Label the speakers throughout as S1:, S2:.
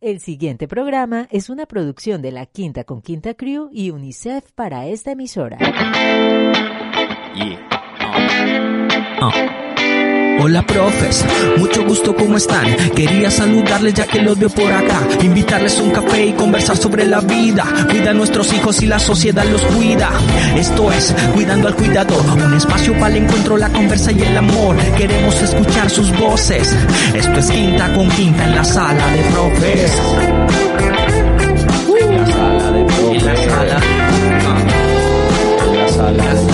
S1: El siguiente programa es una producción de la Quinta con Quinta Crew y UNICEF para esta emisora.
S2: Hola profes, mucho gusto, ¿cómo están? Quería saludarles ya que los veo por acá, invitarles un café y conversar sobre la vida. Cuida a nuestros hijos y la sociedad los cuida. Esto es Cuidando al Cuidador, un espacio para el encuentro, la conversa y el amor. Queremos escuchar sus voces. Esto es Quinta con Quinta en la sala de profes.
S3: En la sala de profes.
S2: En la sala.
S3: En la sala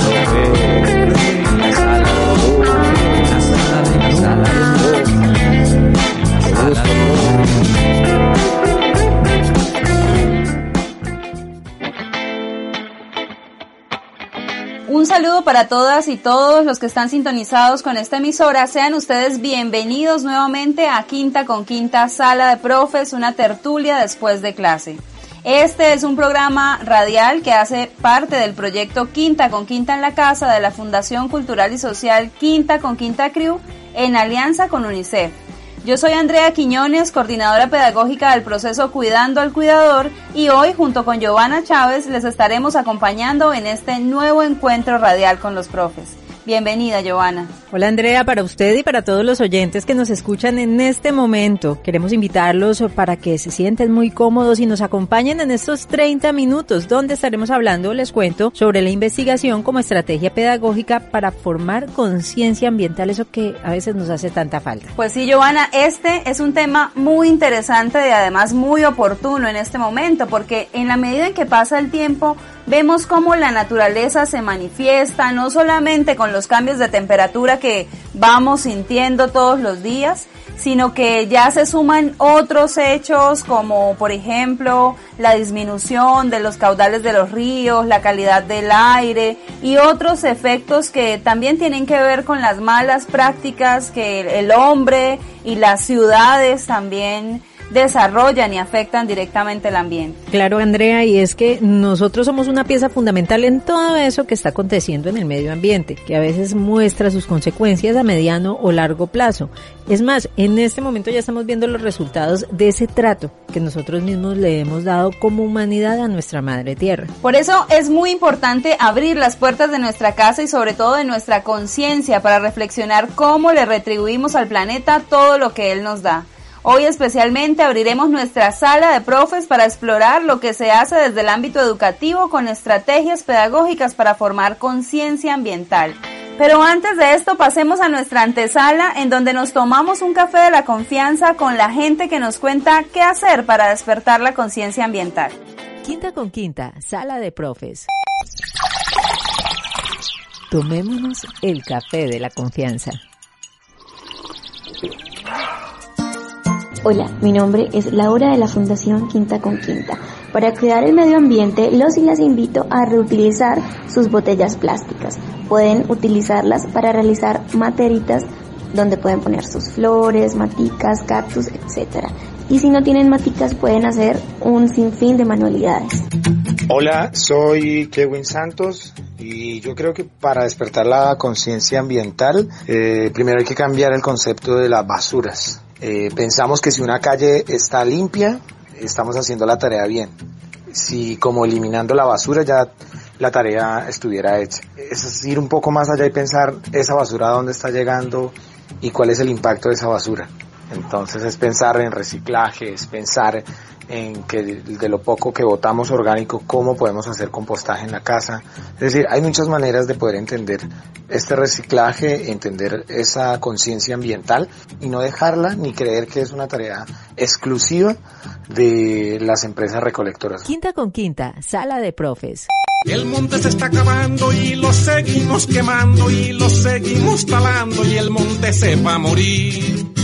S4: saludo para todas y todos los que están sintonizados con esta emisora. Sean ustedes bienvenidos nuevamente a Quinta con Quinta Sala de Profes, una tertulia después de clase. Este es un programa radial que hace parte del proyecto Quinta con Quinta en la Casa de la Fundación Cultural y Social Quinta con Quinta Crew en alianza con UNICEF. Yo soy Andrea Quiñones, coordinadora pedagógica del proceso Cuidando al Cuidador y hoy junto con Giovanna Chávez les estaremos acompañando en este nuevo encuentro radial con los profes. Bienvenida, Giovanna.
S1: Hola Andrea, para usted y para todos los oyentes que nos escuchan en este momento, queremos invitarlos para que se sienten muy cómodos y nos acompañen en estos 30 minutos donde estaremos hablando, les cuento, sobre la investigación como estrategia pedagógica para formar conciencia ambiental, eso que a veces nos hace tanta falta.
S4: Pues sí, Giovanna, este es un tema muy interesante y además muy oportuno en este momento, porque en la medida en que pasa el tiempo, vemos cómo la naturaleza se manifiesta, no solamente con los cambios de temperatura que vamos sintiendo todos los días, sino que ya se suman otros hechos como por ejemplo la disminución de los caudales de los ríos, la calidad del aire y otros efectos que también tienen que ver con las malas prácticas que el hombre y las ciudades también desarrollan y afectan directamente el ambiente.
S1: Claro, Andrea, y es que nosotros somos una pieza fundamental en todo eso que está aconteciendo en el medio ambiente, que a veces muestra sus consecuencias a mediano o largo plazo. Es más, en este momento ya estamos viendo los resultados de ese trato que nosotros mismos le hemos dado como humanidad a nuestra madre tierra.
S4: Por eso es muy importante abrir las puertas de nuestra casa y sobre todo de nuestra conciencia para reflexionar cómo le retribuimos al planeta todo lo que él nos da. Hoy especialmente abriremos nuestra sala de profes para explorar lo que se hace desde el ámbito educativo con estrategias pedagógicas para formar conciencia ambiental. Pero antes de esto pasemos a nuestra antesala en donde nos tomamos un café de la confianza con la gente que nos cuenta qué hacer para despertar la conciencia ambiental.
S1: Quinta con quinta, sala de profes. Tomémonos el café de la confianza.
S5: Hola, mi nombre es Laura de la Fundación Quinta con Quinta. Para cuidar el medio ambiente, los y las invito a reutilizar sus botellas plásticas. Pueden utilizarlas para realizar materitas donde pueden poner sus flores, maticas, cactus, etc. Y si no tienen maticas, pueden hacer un sinfín de manualidades.
S6: Hola, soy Kevin Santos y yo creo que para despertar la conciencia ambiental, eh, primero hay que cambiar el concepto de las basuras. Eh, pensamos que si una calle está limpia, estamos haciendo la tarea bien. Si como eliminando la basura ya la tarea estuviera hecha. Es ir un poco más allá y pensar esa basura a dónde está llegando y cuál es el impacto de esa basura. Entonces es pensar en reciclaje, es pensar en que de lo poco que botamos orgánico, cómo podemos hacer compostaje en la casa. Es decir, hay muchas maneras de poder entender este reciclaje, entender esa conciencia ambiental y no dejarla ni creer que es una tarea exclusiva de las empresas recolectoras.
S1: Quinta con quinta, sala de profes.
S2: El monte se está acabando y lo seguimos quemando y lo seguimos talando y el monte se va a morir.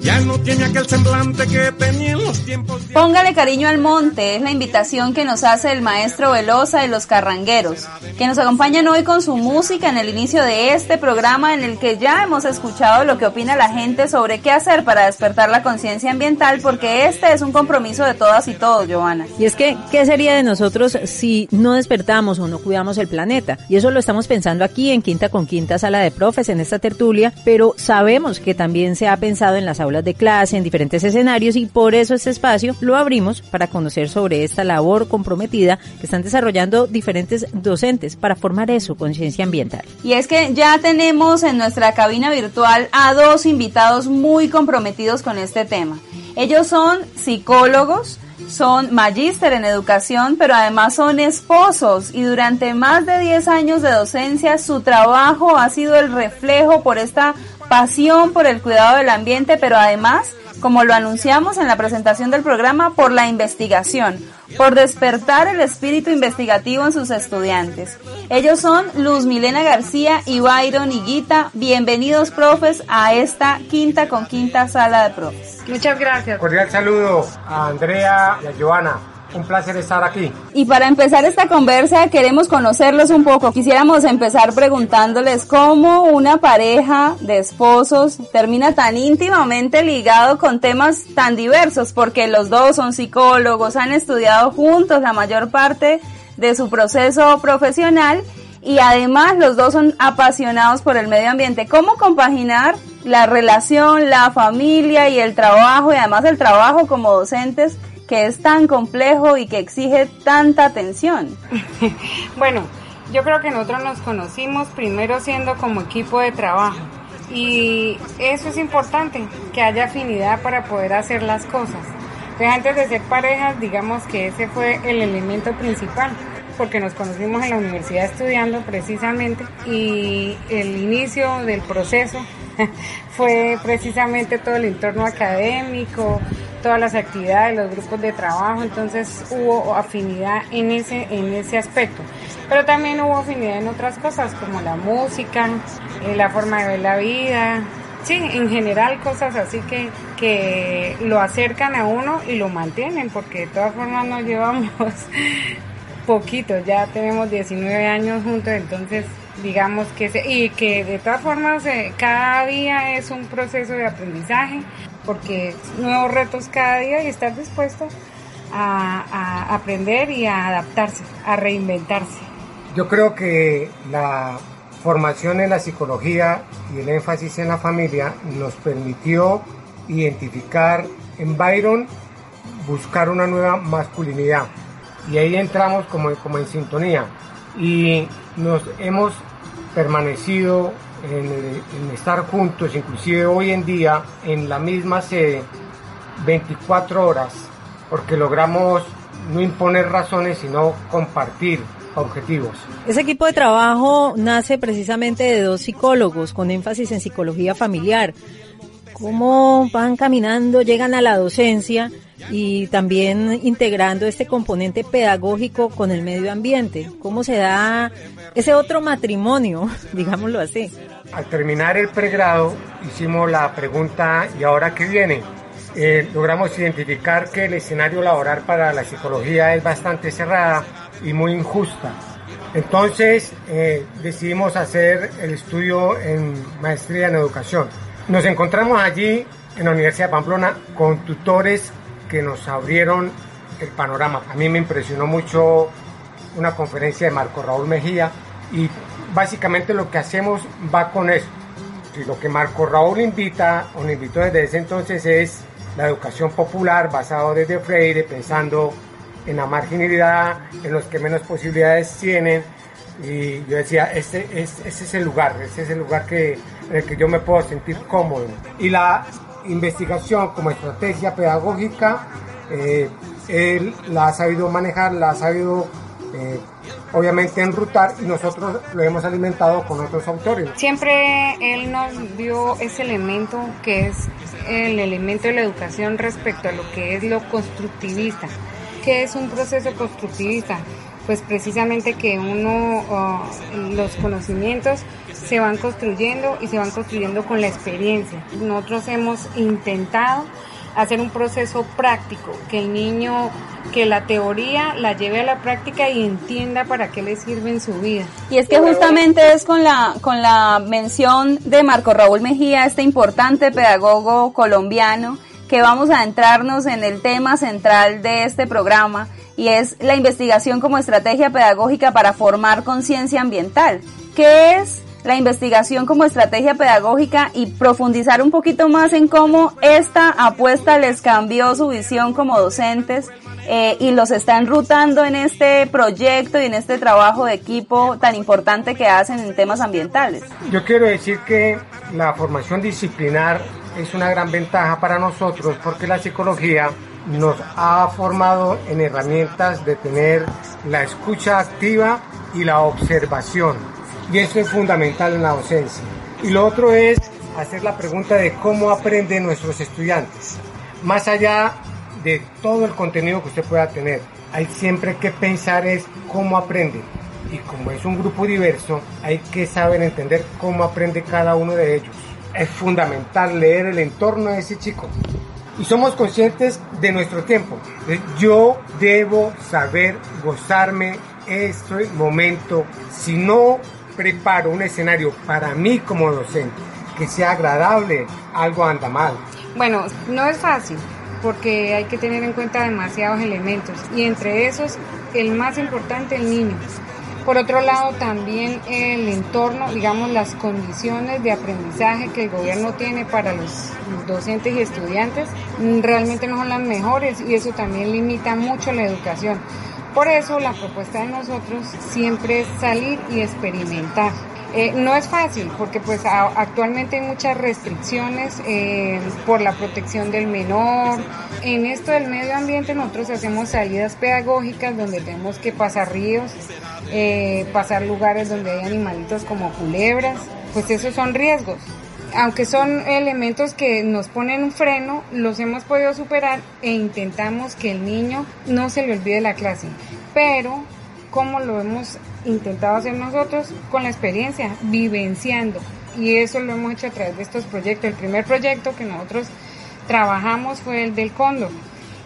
S2: Ya no tiene aquel semblante que tenía en los tiempos. De...
S4: Póngale cariño al monte, es la invitación que nos hace el maestro Velosa de los Carrangueros, que nos acompañan hoy con su música en el inicio de este programa en el que ya hemos escuchado lo que opina la gente sobre qué hacer para despertar la conciencia ambiental, porque este es un compromiso de todas y todos, Joana.
S1: Y es que, ¿qué sería de nosotros si no despertamos o no cuidamos el planeta? Y eso lo estamos pensando aquí en Quinta con Quinta Sala de Profes, en esta tertulia, pero sabemos que también se ha pensado en las aulas de clase, en diferentes escenarios y por eso este espacio lo abrimos para conocer sobre esta labor comprometida que están desarrollando diferentes docentes para formar eso, conciencia ambiental.
S4: Y es que ya tenemos en nuestra cabina virtual a dos invitados muy comprometidos con este tema. Ellos son psicólogos, son magíster en educación, pero además son esposos y durante más de 10 años de docencia su trabajo ha sido el reflejo por esta pasión por el cuidado del ambiente, pero además, como lo anunciamos en la presentación del programa, por la investigación, por despertar el espíritu investigativo en sus estudiantes. Ellos son Luz Milena García y Byron Higuita. Bienvenidos, profes, a esta quinta con quinta sala de profes.
S7: Muchas gracias.
S8: Cordial saludo a Andrea y a Joana. Un placer estar aquí.
S4: Y para empezar esta conversa queremos conocerlos un poco. Quisiéramos empezar preguntándoles cómo una pareja de esposos termina tan íntimamente ligado con temas tan diversos, porque los dos son psicólogos, han estudiado juntos la mayor parte de su proceso profesional y además los dos son apasionados por el medio ambiente. ¿Cómo compaginar la relación, la familia y el trabajo y además el trabajo como docentes que es tan complejo y que exige tanta atención?
S7: bueno, yo creo que nosotros nos conocimos primero siendo como equipo de trabajo y eso es importante, que haya afinidad para poder hacer las cosas. Entonces antes de ser parejas, digamos que ese fue el elemento principal porque nos conocimos en la universidad estudiando precisamente y el inicio del proceso fue precisamente todo el entorno académico, todas las actividades, los grupos de trabajo, entonces hubo afinidad en ese, en ese aspecto. Pero también hubo afinidad en otras cosas como la música, eh, la forma de ver la vida, sí, en general cosas así que, que lo acercan a uno y lo mantienen, porque de todas formas nos llevamos poquito, ya tenemos 19 años juntos, entonces digamos que y que de todas formas eh, cada día es un proceso de aprendizaje porque nuevos retos cada día y estar dispuesto a, aprender y a adaptarse, a reinventarse.
S8: Yo creo que la formación en la psicología y el énfasis en la familia nos permitió identificar en Byron buscar una nueva masculinidad y ahí entramos como, como en sintonía y nos hemos permanecido en, estar juntos, inclusive hoy en día en la misma sede 24 horas, porque logramos no imponer razones, sino compartir objetivos.
S1: Ese equipo de trabajo nace precisamente de dos psicólogos con énfasis en psicología familiar. ¿Cómo van caminando, llegan a la docencia y también integrando este componente pedagógico con el medio ambiente? ¿Cómo se da ese otro matrimonio, digámoslo así?
S8: Al terminar el pregrado hicimos la pregunta ¿y ahora qué viene? Eh, logramos identificar que el escenario laboral para la psicología es bastante cerrada y muy injusta. Entonces eh, decidimos hacer el estudio en maestría en educación. Nos encontramos allí en la Universidad de Pamplona con tutores que nos abrieron el panorama. A mí me impresionó mucho una conferencia de Marco Raúl Mejía y básicamente lo que hacemos va con eso. Y lo que Marco Raúl invita o invitó desde ese entonces es la educación popular basado desde Freire, pensando en la marginalidad, en los que menos posibilidades tienen. Y yo decía, este es, ese es el lugar, ese es el lugar que, en el que yo me puedo sentir cómodo. Y la investigación como estrategia pedagógica, eh, él la ha sabido manejar, la ha sabido eh, obviamente enrutar y nosotros lo hemos alimentado con otros autores.
S7: Siempre él nos dio ese elemento que es el elemento de la educación respecto a lo que es lo constructivista. ¿Qué es un proceso constructivista? Pues precisamente que uno, los conocimientos se van construyendo y se van construyendo con la experiencia. Nosotros hemos intentado hacer un proceso práctico, que el niño, que la teoría la lleve a la práctica y entienda para qué le sirve en su vida.
S4: Y es que justamente es con la, con la mención de Marco Raúl Mejía, este importante pedagogo colombiano, que vamos a entrarnos en el tema central de este programa y es la investigación como estrategia pedagógica para formar conciencia ambiental. ¿Qué es la investigación como estrategia pedagógica y profundizar un poquito más en cómo esta apuesta les cambió su visión como docentes eh, y los está enrutando en este proyecto y en este trabajo de equipo tan importante que hacen en temas ambientales.
S8: Yo quiero decir que la formación disciplinar es una gran ventaja para nosotros porque la psicología nos ha formado en herramientas de tener la escucha activa y la observación. Y eso es fundamental en la docencia. Y lo otro es hacer la pregunta de cómo aprenden nuestros estudiantes. Más allá de todo el contenido que usted pueda tener, hay siempre que pensar es cómo aprenden. Y como es un grupo diverso, hay que saber entender cómo aprende cada uno de ellos. Es fundamental leer el entorno de ese chico y somos conscientes de nuestro tiempo. Yo debo saber gozarme este momento. Si no preparo un escenario para mí como docente que sea agradable, algo anda mal.
S7: Bueno, no es fácil porque hay que tener en cuenta demasiados elementos y entre esos el más importante el niño. Por otro lado, también el entorno, digamos, las condiciones de aprendizaje que el gobierno tiene para los docentes y estudiantes realmente no son las mejores y eso también limita mucho la educación. Por eso la propuesta de nosotros siempre es salir y experimentar. Eh, no es fácil porque pues actualmente hay muchas restricciones eh, por la protección del menor. En esto del medio ambiente nosotros hacemos salidas pedagógicas donde tenemos que pasar ríos, eh, pasar lugares donde hay animalitos como culebras, pues esos son riesgos. Aunque son elementos que nos ponen un freno, los hemos podido superar e intentamos que el niño no se le olvide la clase. Pero, ¿cómo lo hemos intentado hacer nosotros? Con la experiencia, vivenciando. Y eso lo hemos hecho a través de estos proyectos. El primer proyecto que nosotros trabajamos fue el del cóndor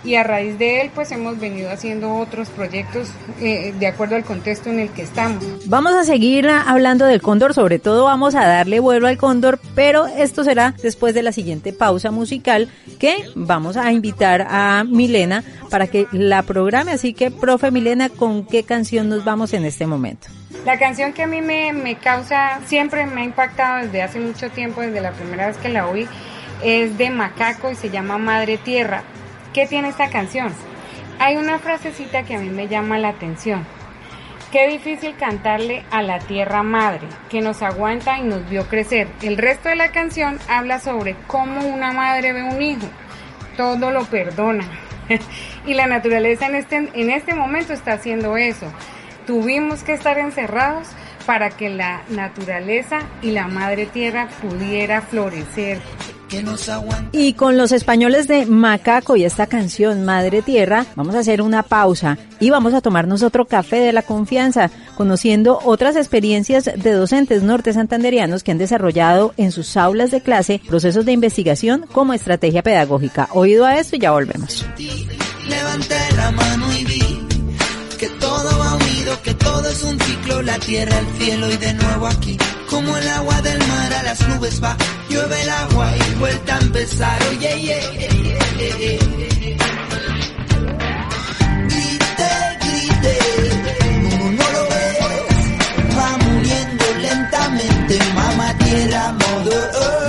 S7: y a raíz de él pues hemos venido haciendo otros proyectos eh, de acuerdo al contexto en el que estamos.
S1: Vamos a seguir hablando del cóndor, sobre todo vamos a darle vuelo al cóndor, pero esto será después de la siguiente pausa musical que vamos a invitar a Milena para que la programe. Así que, profe Milena, ¿con qué canción nos vamos en este momento?
S7: La canción que a mí me, me causa, siempre me ha impactado desde hace mucho tiempo, desde la primera vez que la oí, es de Macaco y se llama Madre Tierra. ¿Qué tiene esta canción? Hay una frasecita que a mí me llama la atención. Qué difícil cantarle a la tierra madre, que nos aguanta y nos vio crecer. El resto de la canción habla sobre cómo una madre ve un hijo. Todo lo perdona. y la naturaleza en este, en este momento está haciendo eso. Tuvimos que estar encerrados para que la naturaleza y la madre tierra pudiera florecer,
S1: y con los españoles de Macaco y esta canción Madre Tierra, vamos a hacer una pausa y vamos a tomarnos otro café de la confianza, conociendo otras experiencias de docentes norte santanderianos que han desarrollado en sus aulas de clase procesos de investigación como estrategia pedagógica. Oído a esto y ya volvemos.
S9: Levanté la mano y todo es un ciclo, la tierra, el cielo y de nuevo aquí. Como el agua del mar a las nubes va, llueve el agua y vuelta a empezar. Oye, oye, oye, Grite, grite, no, no lo ves, va muriendo lentamente, mamá tierra, modo.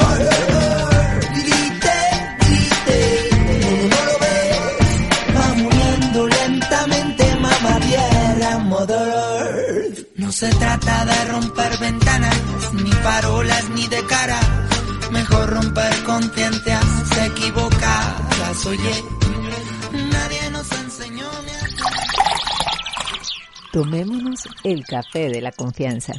S9: Se trata de romper ventanas, ni parolas, ni de cara. Mejor romper conciencias equivocadas. Oye, nadie nos enseñó
S1: Tomémonos el café de la confianza.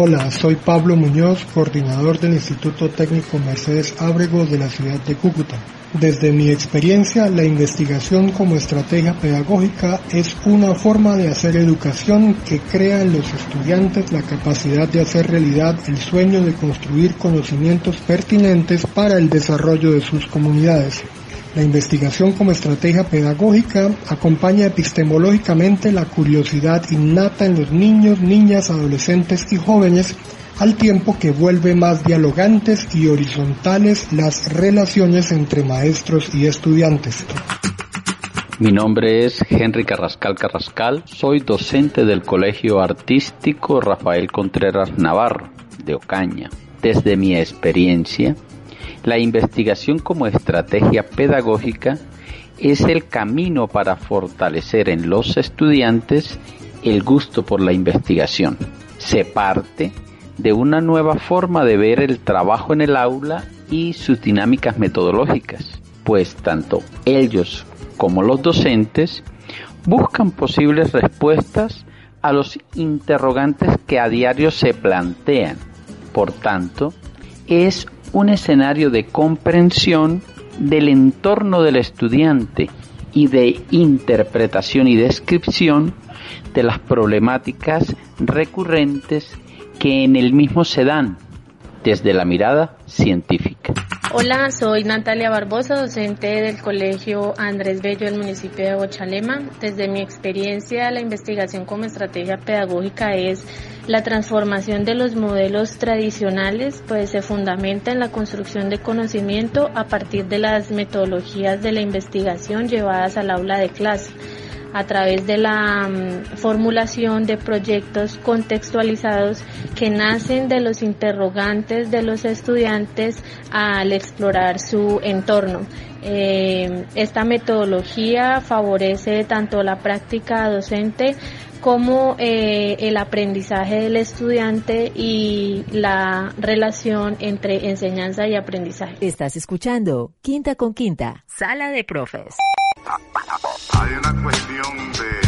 S10: Hola, soy Pablo Muñoz, coordinador del Instituto Técnico Mercedes Ábrego de la ciudad de Cúcuta. Desde mi experiencia, la investigación como estrategia pedagógica es una forma de hacer educación que crea en los estudiantes la capacidad de hacer realidad el sueño de construir conocimientos pertinentes para el desarrollo de sus comunidades. La investigación como estrategia pedagógica acompaña epistemológicamente la curiosidad innata en los niños, niñas, adolescentes y jóvenes al tiempo que vuelve más dialogantes y horizontales las relaciones entre maestros y estudiantes.
S11: Mi nombre es Henry Carrascal Carrascal, soy docente del Colegio Artístico Rafael Contreras Navarro de Ocaña. Desde mi experiencia, la investigación como estrategia pedagógica es el camino para fortalecer en los estudiantes el gusto por la investigación. Se parte de una nueva forma de ver el trabajo en el aula y sus dinámicas metodológicas, pues tanto ellos como los docentes buscan posibles respuestas a los interrogantes que a diario se plantean. Por tanto, es un escenario de comprensión del entorno del estudiante y de interpretación y descripción de las problemáticas recurrentes que en el mismo se dan desde la mirada científica.
S12: Hola, soy Natalia Barbosa, docente del Colegio Andrés Bello del municipio de Bochalema. Desde mi experiencia, la investigación como estrategia pedagógica es la transformación de los modelos tradicionales, pues se fundamenta en la construcción de conocimiento a partir de las metodologías de la investigación llevadas al aula de clase a través de la mm, formulación de proyectos contextualizados que nacen de los interrogantes de los estudiantes al explorar su entorno. Eh, esta metodología favorece tanto la práctica docente como eh, el aprendizaje del estudiante y la relación entre enseñanza y aprendizaje.
S1: Estás escuchando Quinta con Quinta, Sala de Profes.
S13: Hay una cuestión de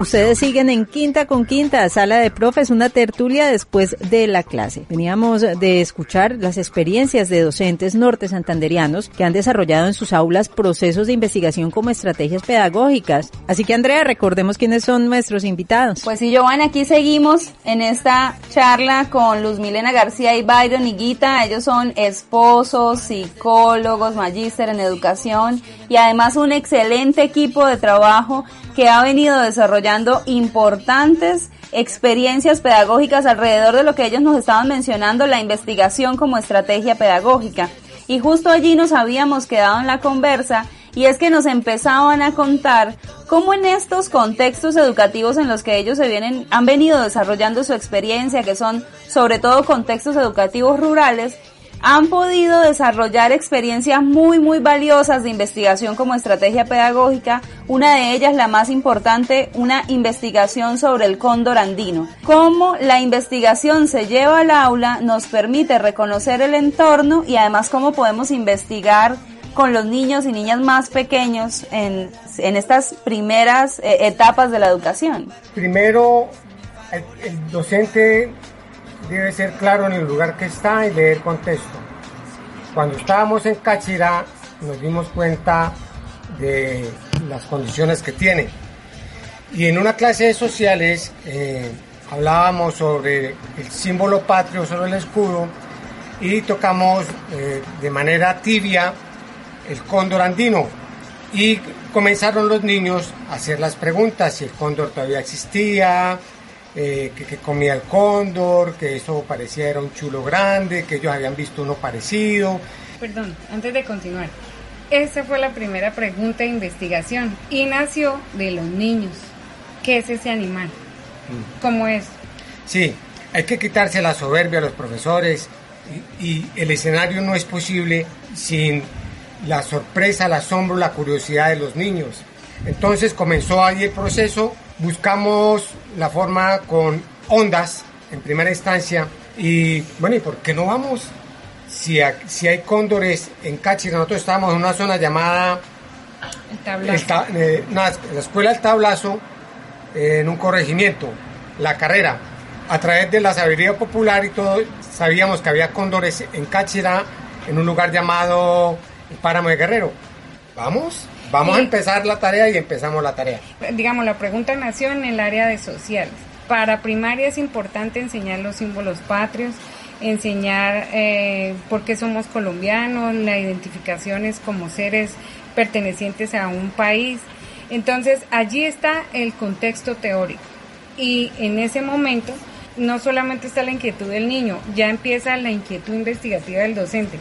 S1: Ustedes siguen en Quinta con Quinta, Sala de Profes, una tertulia después de la clase. Veníamos de escuchar las experiencias de docentes norte santanderianos que han desarrollado en sus aulas procesos de investigación como estrategias pedagógicas. Así que Andrea, recordemos quiénes son nuestros invitados.
S4: Pues sí, Giovanni, aquí seguimos en esta charla con Luz Milena García y Byron Higuita. Ellos son esposos, psicólogos, magíster en educación y además un excelente equipo de trabajo que ha venido desarrollando importantes experiencias pedagógicas alrededor de lo que ellos nos estaban mencionando, la investigación como estrategia pedagógica. Y justo allí nos habíamos quedado en la conversa y es que nos empezaban a contar cómo en estos contextos educativos en los que ellos se vienen, han venido desarrollando su experiencia, que son sobre todo contextos educativos rurales, han podido desarrollar experiencias muy, muy valiosas de investigación como estrategia pedagógica. Una de ellas, la más importante, una investigación sobre el cóndor andino. Cómo la investigación se lleva al aula nos permite reconocer el entorno y además cómo podemos investigar con los niños y niñas más pequeños en, en estas primeras eh, etapas de la educación.
S8: Primero, el, el docente debe ser claro en el lugar que está y leer contexto. Cuando estábamos en Cachira nos dimos cuenta de las condiciones que tiene. Y en una clase de sociales eh, hablábamos sobre el símbolo patrio, sobre el escudo, y tocamos eh, de manera tibia el cóndor andino. Y comenzaron los niños a hacer las preguntas si el cóndor todavía existía, eh, que, comía el cóndor, que eso parecía era un chulo grande, que ellos habían visto uno parecido.
S7: Perdón, antes de continuar, esa fue la primera pregunta de investigación y nació de los niños. ¿Qué es ese animal? Mm. ¿Cómo es?
S8: Sí, hay que quitarse la soberbia a los profesores y, y el escenario no es posible sin la sorpresa, el asombro, la curiosidad de los niños. Entonces comenzó ahí el proceso, buscamos la forma con ondas en primera instancia y bueno, ¿y por qué no vamos? Si, si hay cóndores en Cáchira, nosotros estábamos en una zona llamada eh, la escuela del tablazo, en un corregimiento, la carrera. A través de la sabiduría popular y todo, sabíamos que había cóndores en Cáchira, en un lugar llamado el Páramo de Guerrero. ¿Vamos? Vamos a empezar la tarea y empezamos la tarea.
S7: Digamos, la pregunta nació en el área de sociales. Para primaria es importante enseñar los símbolos patrios, enseñar eh, por qué somos colombianos, la identificaciones como seres pertenecientes a un país. Entonces, allí está el contexto teórico. Y en ese momento, no solamente está la inquietud del niño, ya empieza la inquietud investigativa del docente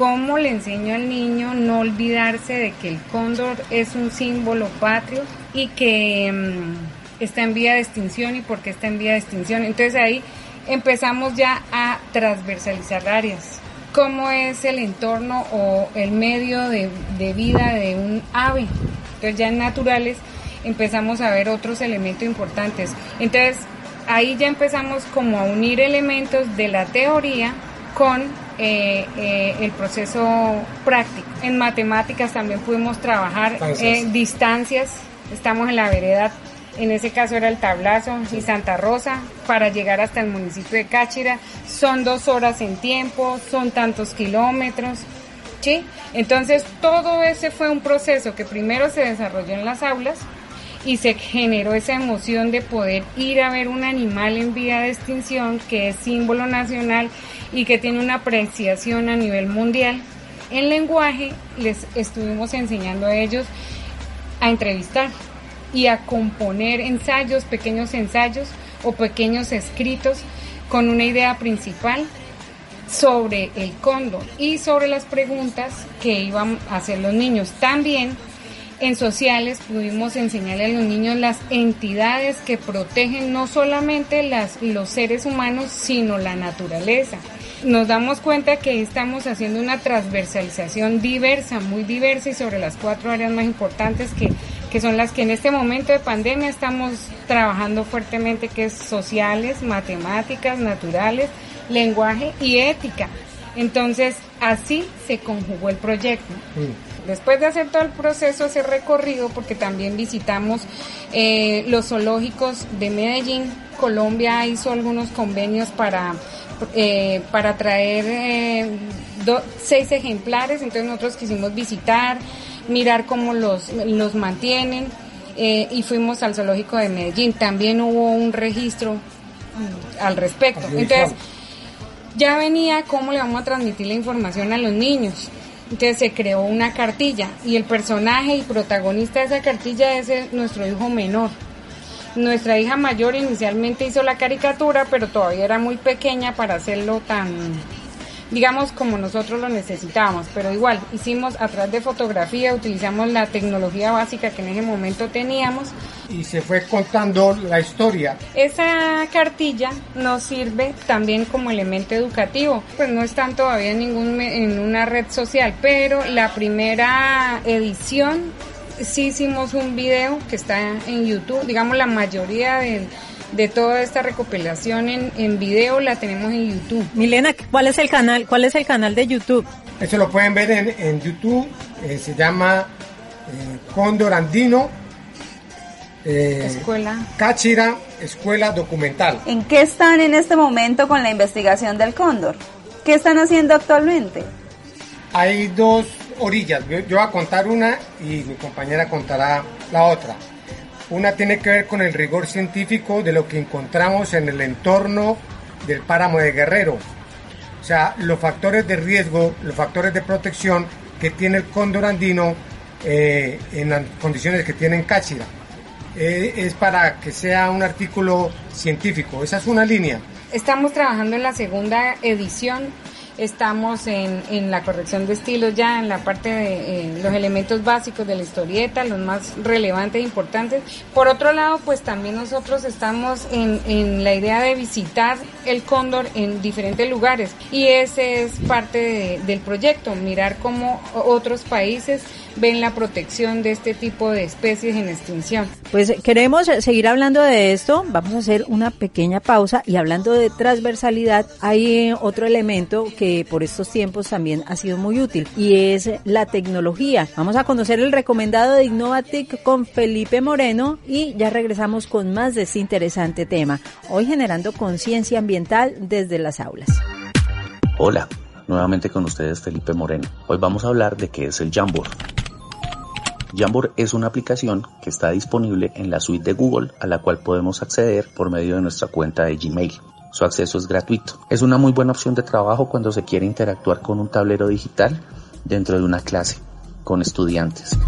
S7: cómo le enseño al niño no olvidarse de que el cóndor es un símbolo patrio y que mm, está en vía de extinción y por qué está en vía de extinción. Entonces ahí empezamos ya a transversalizar áreas. Cómo es el entorno o el medio de, de vida de un ave. Entonces ya en naturales empezamos a ver otros elementos importantes. Entonces ahí ya empezamos como a unir elementos de la teoría con eh, eh, el proceso práctico. En matemáticas también pudimos trabajar eh, distancias, estamos en la vereda, en ese caso era el Tablazo y Santa Rosa, para llegar hasta el municipio de Cáchira, son dos horas en tiempo, son tantos kilómetros. ¿Sí? Entonces todo ese fue un proceso que primero se desarrolló en las aulas, y se generó esa emoción de poder ir a ver un animal en vía de extinción que es símbolo nacional y que tiene una apreciación a nivel mundial. En lenguaje les estuvimos enseñando a ellos a entrevistar y a componer ensayos, pequeños ensayos o pequeños escritos con una idea principal sobre el cóndor y sobre las preguntas que iban a hacer los niños. También en sociales pudimos enseñarle a los niños las entidades que protegen no solamente los seres humanos, sino la naturaleza. Nos damos cuenta que estamos haciendo una transversalización diversa, muy diversa y sobre las cuatro áreas más importantes que, que son las que en este momento de pandemia estamos trabajando fuertemente, que es sociales, matemáticas, naturales, lenguaje y ética. Entonces, así se conjugó el proyecto. Mm. Después de hacer todo el proceso, ese recorrido, porque también visitamos eh, los zoológicos de Medellín, Colombia hizo algunos convenios para, eh, para traer eh, seis ejemplares, entonces nosotros quisimos visitar, mirar cómo los, los mantienen y fuimos al zoológico de Medellín. También hubo un registro al respecto. Entonces, ya venía cómo le vamos a transmitir la información a los niños. Entonces se creó una cartilla y el personaje y protagonista de esa cartilla es nuestro hijo menor. Nuestra hija mayor inicialmente hizo la caricatura, pero todavía era muy pequeña para hacerlo tan digamos como nosotros lo necesitábamos, pero igual hicimos atrás de fotografía, utilizamos la tecnología básica que en ese momento teníamos.
S8: Y se fue contando la historia.
S7: Esa cartilla nos sirve también como elemento educativo, pues no están todavía en, ningún, en una red social, pero la primera edición sí hicimos un video que está en YouTube, digamos la mayoría del de toda esta recopilación en, en video la tenemos en YouTube.
S1: Milena, ¿cuál es el canal? ¿Cuál es el canal de YouTube?
S8: Eso lo pueden ver en, en YouTube. Eh, se llama eh, Cóndor Andino.
S7: Eh, escuela.
S8: Cáchira, Escuela Documental.
S4: ¿En qué están en este momento con la investigación del cóndor? ¿Qué están haciendo actualmente?
S8: Hay dos orillas. Yo, voy a contar una y mi compañera contará la otra. Una tiene que ver con el rigor científico de lo que encontramos en el entorno del páramo de Guerrero. O sea, los factores de riesgo, los factores de protección que tiene el cóndor andino eh, en las condiciones que tiene en Cáchira. Eh, es para que sea un artículo científico. Esa es una línea.
S7: Estamos trabajando en la segunda edición estamos en, en la corrección de estilos ya, en la parte de eh, los elementos básicos de la historieta, los más relevantes e importantes. Por otro lado, pues también nosotros estamos en, en la idea de visitar el cóndor en diferentes lugares y ese es parte del proyecto, mirar cómo otros países ven la protección de este tipo de especies en extinción.
S1: Pues queremos seguir hablando de esto, vamos a hacer una pequeña pausa y hablando de transversalidad, hay otro elemento que por estos tiempos también ha sido muy útil y es la tecnología. Vamos a conocer el recomendado de Innovatic con Felipe Moreno y ya regresamos con más de este interesante tema, hoy generando conciencia ambiental desde las aulas.
S14: Hola, nuevamente con ustedes Felipe Moreno. Hoy vamos a hablar de qué es el Jamboard. Jamboard es una aplicación que está disponible en la suite de Google a la cual podemos acceder por medio de nuestra cuenta de Gmail. Su acceso es gratuito. Es una muy buena opción de trabajo cuando se quiere interactuar con un tablero digital dentro de una clase con estudiantes.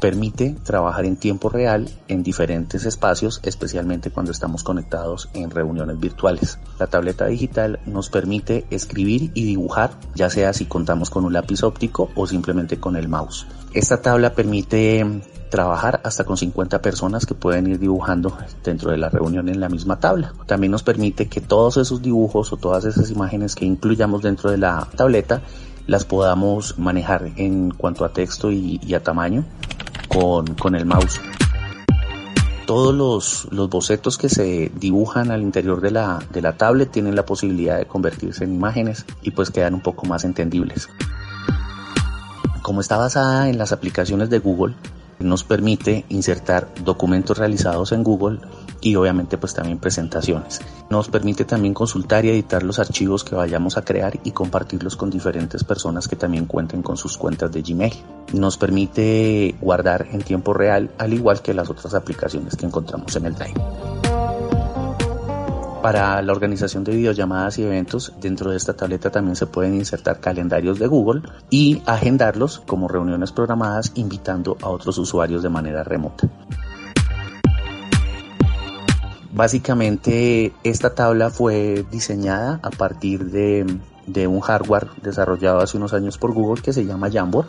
S14: Permite trabajar en tiempo real en diferentes espacios, especialmente cuando estamos conectados en reuniones virtuales. La tableta digital nos permite escribir y dibujar, ya sea si contamos con un lápiz óptico o simplemente con el mouse. Esta tabla permite trabajar hasta con 50 personas que pueden ir dibujando dentro de la reunión en la misma tabla. También nos permite que todos esos dibujos o todas esas imágenes que incluyamos dentro de la tableta las podamos manejar en cuanto a texto y, a tamaño con, con el mouse todos los, los, bocetos que se dibujan al interior de la, de la tablet tienen la posibilidad de convertirse en imágenes y pues quedan un poco más entendibles. Como está basada en las aplicaciones de Google, nos permite insertar documentos realizados en Google y obviamente pues también presentaciones. Nos permite también consultar y editar los archivos que vayamos a crear y compartirlos con diferentes personas que también cuenten con sus cuentas de Gmail. Nos permite guardar en tiempo real al igual que las otras aplicaciones que encontramos en el Drive. Para la organización de videollamadas y eventos, dentro de esta tableta también se pueden insertar calendarios de Google y agendarlos como reuniones programadas invitando a otros usuarios de manera remota. Básicamente esta tabla fue diseñada a partir de, de, un hardware desarrollado hace unos años por Google que se llama Jamboard.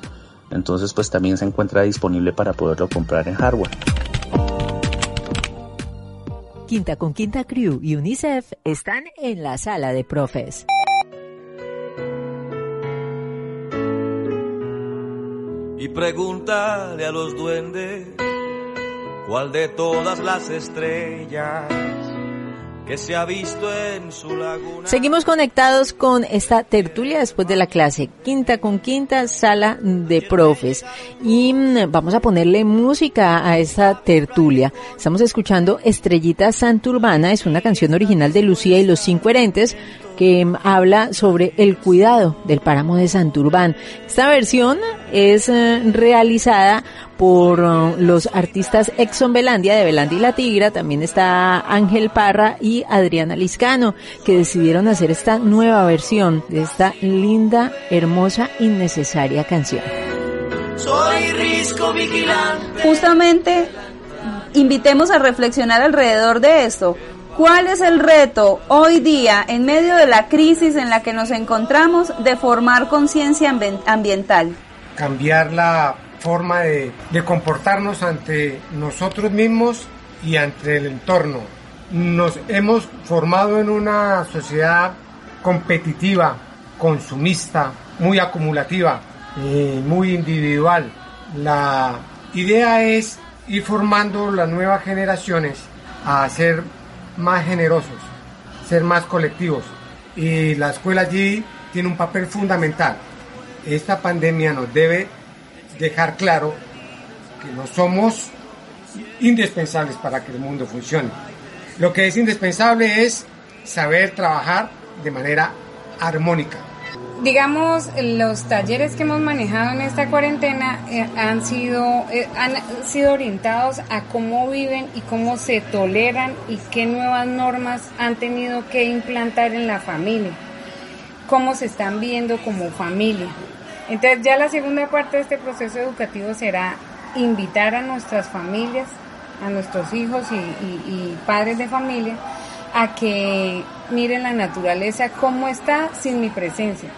S14: Entonces pues también se encuentra disponible para poderlo comprar en hardware.
S1: Quinta con Quinta Crew y UNICEF están en la sala de profes.
S15: Y pregúntale a los duendes cuál de todas las estrellas
S1: Seguimos conectados con esta tertulia después de la clase, quinta con quinta, sala de profes. Y mm, vamos a ponerle música a esta tertulia. Estamos escuchando Estrellita Santurbana, es una canción original de Lucía y los Cinco Herentes, que habla sobre el cuidado del páramo de Santurbán. Esta versión es eh, realizada por eh, los artistas Exxon Belandia de Belandia y la Tigra, también está Ángel Parra y Adriana Liscano, que decidieron hacer esta nueva versión de esta linda, hermosa, innecesaria canción.
S9: Soy risco vigilante.
S4: Justamente invitemos a reflexionar alrededor de esto. ¿Cuál es el reto hoy día, en medio de la crisis en la que nos encontramos, de formar conciencia ambiental?
S8: Cambiar la forma de, comportarnos ante nosotros mismos y ante el entorno. Nos hemos formado en una sociedad competitiva, consumista, muy acumulativa, muy individual. La idea es ir formando las nuevas generaciones a ser más generosos, ser más colectivos. Y la escuela allí tiene un papel fundamental. Esta pandemia nos debe dejar claro que no somos indispensables para que el mundo funcione. Lo que es indispensable es saber trabajar de manera armónica
S7: digamos, los talleres que hemos manejado en esta cuarentena eh, han sido eh, han sido orientados a cómo viven y cómo se toleran y qué nuevas normas han tenido que implantar en la familia, cómo se están viendo como familia. Entonces ya la segunda parte de este proceso educativo será invitar a nuestras familias, a nuestros hijos y padres de familia, a que miren la naturaleza cómo está sin mi presencia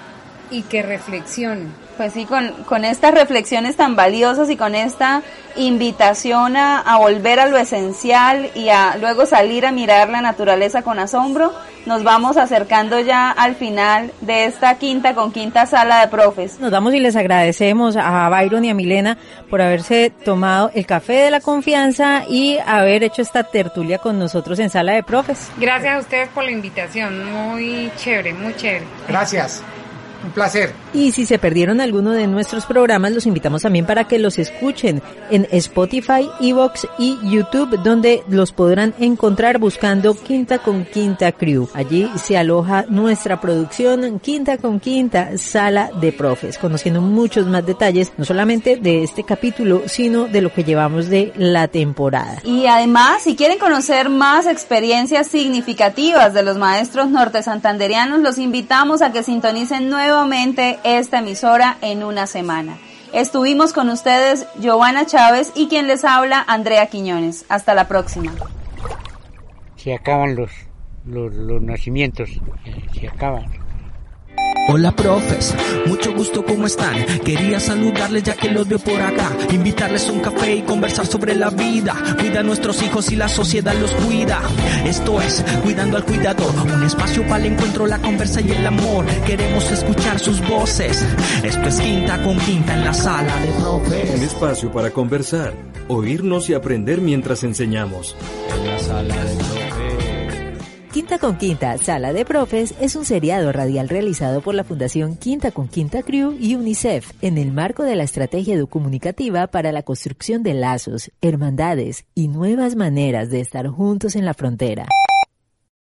S7: y que reflexionen.
S4: Pues sí, con, con estas reflexiones tan valiosas y con esta invitación a, a, volver a lo esencial y a luego salir a mirar la naturaleza con asombro, nos vamos acercando ya al final de esta quinta con quinta sala de profes.
S1: Nos damos y les agradecemos a Byron y a Milena por haberse tomado el café de la confianza y haber hecho esta tertulia con nosotros en sala de profes.
S7: Gracias a ustedes por la invitación, muy chévere, muy chévere.
S8: Gracias. Un placer.
S1: Y si se perdieron alguno de nuestros programas, los invitamos también para que los escuchen en Spotify, Evox y YouTube, donde los podrán encontrar buscando Quinta con Quinta Crew. Allí se aloja nuestra producción Quinta con Quinta Sala de Profes, conociendo muchos más detalles, no solamente de este capítulo, sino de lo que llevamos de la temporada.
S4: Y además, si quieren conocer más experiencias significativas de los maestros norte santanderianos, los invitamos a que sintonicen nuevamente esta emisora en una semana. Estuvimos con ustedes Giovanna Chávez y quien les habla Andrea Quiñones. Hasta la próxima.
S16: Se acaban los, los, nacimientos, se acaban.
S2: Hola profes, mucho gusto, ¿cómo están? Quería saludarles ya que los veo por acá, invitarles un café y conversar sobre la vida. Cuida a nuestros hijos y la sociedad los cuida. Esto es Cuidando al Cuidador, un espacio para el encuentro, la conversa y el amor. Queremos escuchar sus voces. Esto es Quinta con Quinta en la sala de profes.
S17: Un espacio para conversar, oírnos y aprender mientras enseñamos.
S3: En la sala de profes.
S1: Quinta con Quinta, Sala de Profes es un seriado radial realizado por la Fundación Quinta con Quinta Crew y UNICEF en el marco de la estrategia educomunicativa para la construcción de lazos, hermandades y nuevas maneras de estar juntos en la frontera.